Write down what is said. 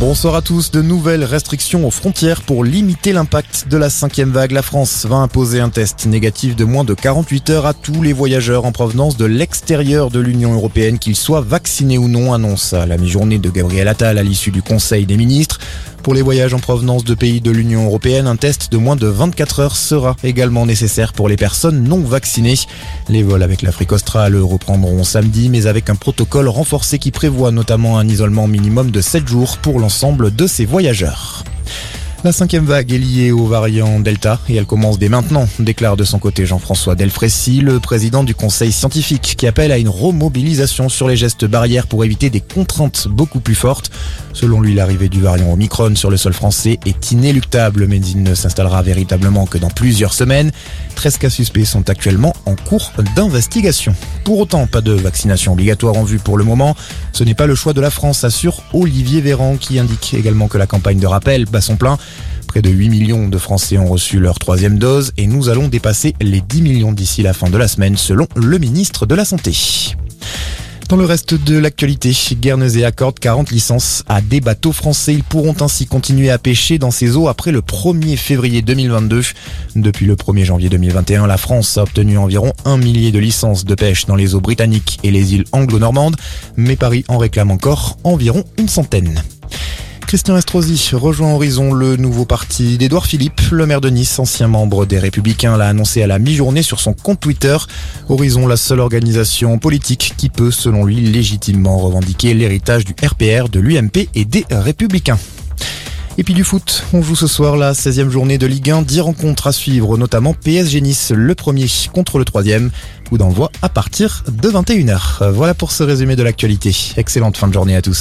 Bonsoir à tous. De nouvelles restrictions aux frontières pour limiter l'impact de la cinquième vague. La France va imposer un test négatif de moins de 48 heures à tous les voyageurs en provenance de l'extérieur de l'Union européenne, qu'ils soient vaccinés ou non, annonce la mi-journée de Gabriel Attal à l'issue du Conseil des ministres. Pour les voyages en provenance de pays de l'Union européenne, un test de moins de 24 heures sera également nécessaire pour les personnes non vaccinées. Les vols avec l'Afrique australe reprendront samedi, mais avec un protocole renforcé qui prévoit notamment un isolement minimum de 7 jours pour l'ensemble de ces voyageurs. La cinquième vague est liée au variant Delta et elle commence dès maintenant, déclare de son côté Jean-François Delfrécy, le président du conseil scientifique, qui appelle à une remobilisation sur les gestes barrières pour éviter des contraintes beaucoup plus fortes. Selon lui, l'arrivée du variant Omicron sur le sol français est inéluctable, mais il ne s'installera véritablement que dans plusieurs semaines. 13 cas suspects sont actuellement en cours d'investigation. Pour autant, pas de vaccination obligatoire en vue pour le moment. Ce n'est pas le choix de la France, assure Olivier Véran, qui indique également que la campagne de rappel bat son plein. Près de 8 millions de Français ont reçu leur troisième dose et nous allons dépasser les 10 millions d'ici la fin de la semaine selon le ministre de la Santé. Dans le reste de l'actualité, Guernesey accorde 40 licences à des bateaux français. Ils pourront ainsi continuer à pêcher dans ces eaux après le 1er février 2022. Depuis le 1er janvier 2021, la France a obtenu environ un millier de licences de pêche dans les eaux britanniques et les îles anglo-normandes, mais Paris en réclame encore environ une centaine. Christian Estrosi rejoint Horizon, le nouveau parti d'Edouard Philippe, le maire de Nice, ancien membre des Républicains, l'a annoncé à la mi-journée sur son compte Twitter. Horizon, la seule organisation politique qui peut, selon lui, légitimement revendiquer l'héritage du RPR, de l'UMP et des Républicains. Et puis du foot, on joue ce soir la 16e journée de Ligue 1, 10 rencontres à suivre, notamment PSG Nice, le premier contre le troisième. Coup d'envoi à partir de 21h. Voilà pour ce résumé de l'actualité. Excellente fin de journée à tous.